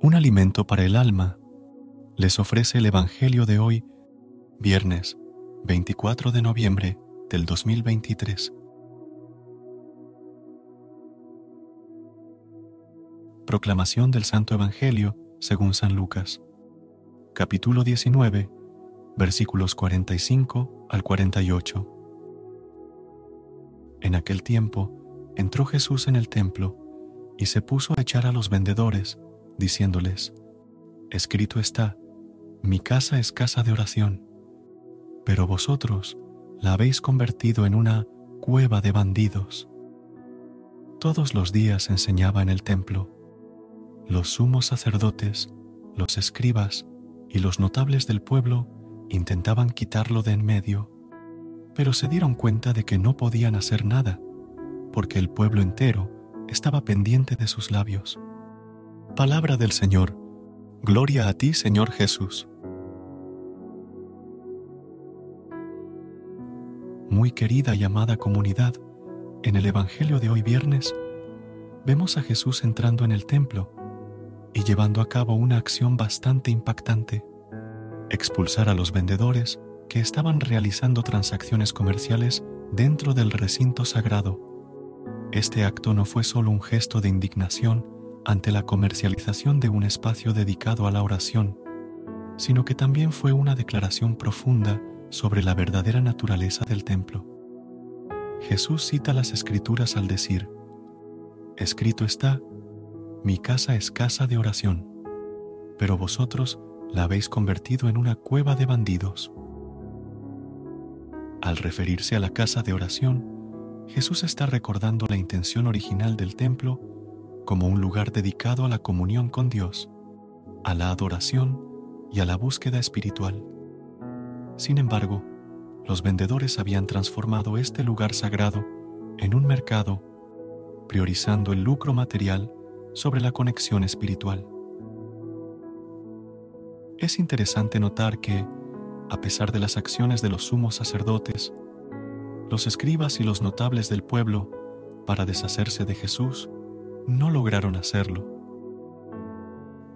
Un alimento para el alma, les ofrece el Evangelio de hoy, viernes 24 de noviembre del 2023. Proclamación del Santo Evangelio según San Lucas, capítulo 19, versículos 45 al 48. En aquel tiempo entró Jesús en el templo y se puso a echar a los vendedores, diciéndoles, Escrito está, mi casa es casa de oración, pero vosotros la habéis convertido en una cueva de bandidos. Todos los días enseñaba en el templo. Los sumos sacerdotes, los escribas y los notables del pueblo intentaban quitarlo de en medio, pero se dieron cuenta de que no podían hacer nada, porque el pueblo entero estaba pendiente de sus labios. Palabra del Señor. Gloria a ti, Señor Jesús. Muy querida y amada comunidad, en el Evangelio de hoy viernes, vemos a Jesús entrando en el templo y llevando a cabo una acción bastante impactante, expulsar a los vendedores que estaban realizando transacciones comerciales dentro del recinto sagrado. Este acto no fue solo un gesto de indignación, ante la comercialización de un espacio dedicado a la oración, sino que también fue una declaración profunda sobre la verdadera naturaleza del templo. Jesús cita las escrituras al decir, Escrito está, mi casa es casa de oración, pero vosotros la habéis convertido en una cueva de bandidos. Al referirse a la casa de oración, Jesús está recordando la intención original del templo como un lugar dedicado a la comunión con Dios, a la adoración y a la búsqueda espiritual. Sin embargo, los vendedores habían transformado este lugar sagrado en un mercado, priorizando el lucro material sobre la conexión espiritual. Es interesante notar que, a pesar de las acciones de los sumos sacerdotes, los escribas y los notables del pueblo para deshacerse de Jesús no lograron hacerlo.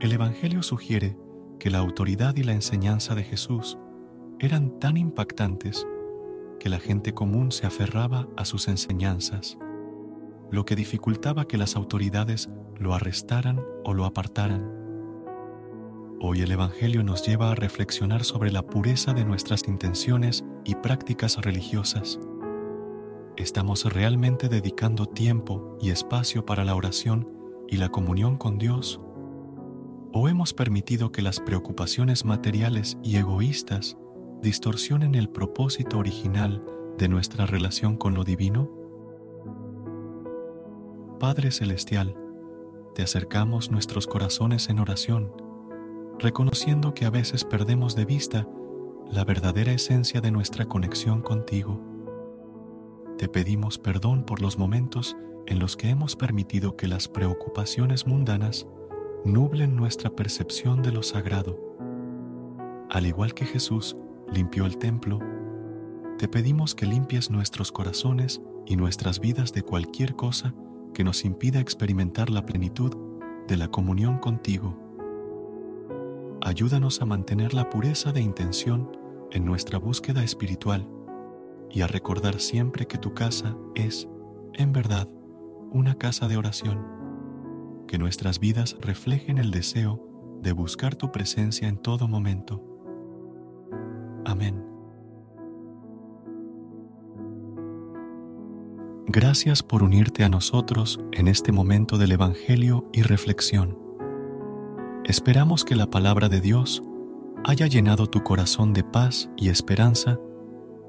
El Evangelio sugiere que la autoridad y la enseñanza de Jesús eran tan impactantes que la gente común se aferraba a sus enseñanzas, lo que dificultaba que las autoridades lo arrestaran o lo apartaran. Hoy el Evangelio nos lleva a reflexionar sobre la pureza de nuestras intenciones y prácticas religiosas ¿Estamos realmente dedicando tiempo y espacio para la oración y la comunión con Dios? ¿O hemos permitido que las preocupaciones materiales y egoístas distorsionen el propósito original de nuestra relación con lo divino? Padre Celestial, te acercamos nuestros corazones en oración, reconociendo que a veces perdemos de vista la verdadera esencia de nuestra conexión contigo te pedimos perdón por los momentos en los que hemos permitido que las preocupaciones mundanas nublen nuestra percepción de lo sagrado. Al igual que Jesús limpió el templo, te pedimos que limpies nuestros corazones y nuestras vidas de cualquier cosa que nos impida experimentar la plenitud de la comunión contigo. Ayúdanos a mantener la pureza de intención en nuestra búsqueda espiritual y a recordar siempre que tu casa es, en verdad, una casa de oración. Que nuestras vidas reflejen el deseo de buscar tu presencia en todo momento. Amén. Gracias por unirte a nosotros en este momento del Evangelio y reflexión. Esperamos que la palabra de Dios haya llenado tu corazón de paz y esperanza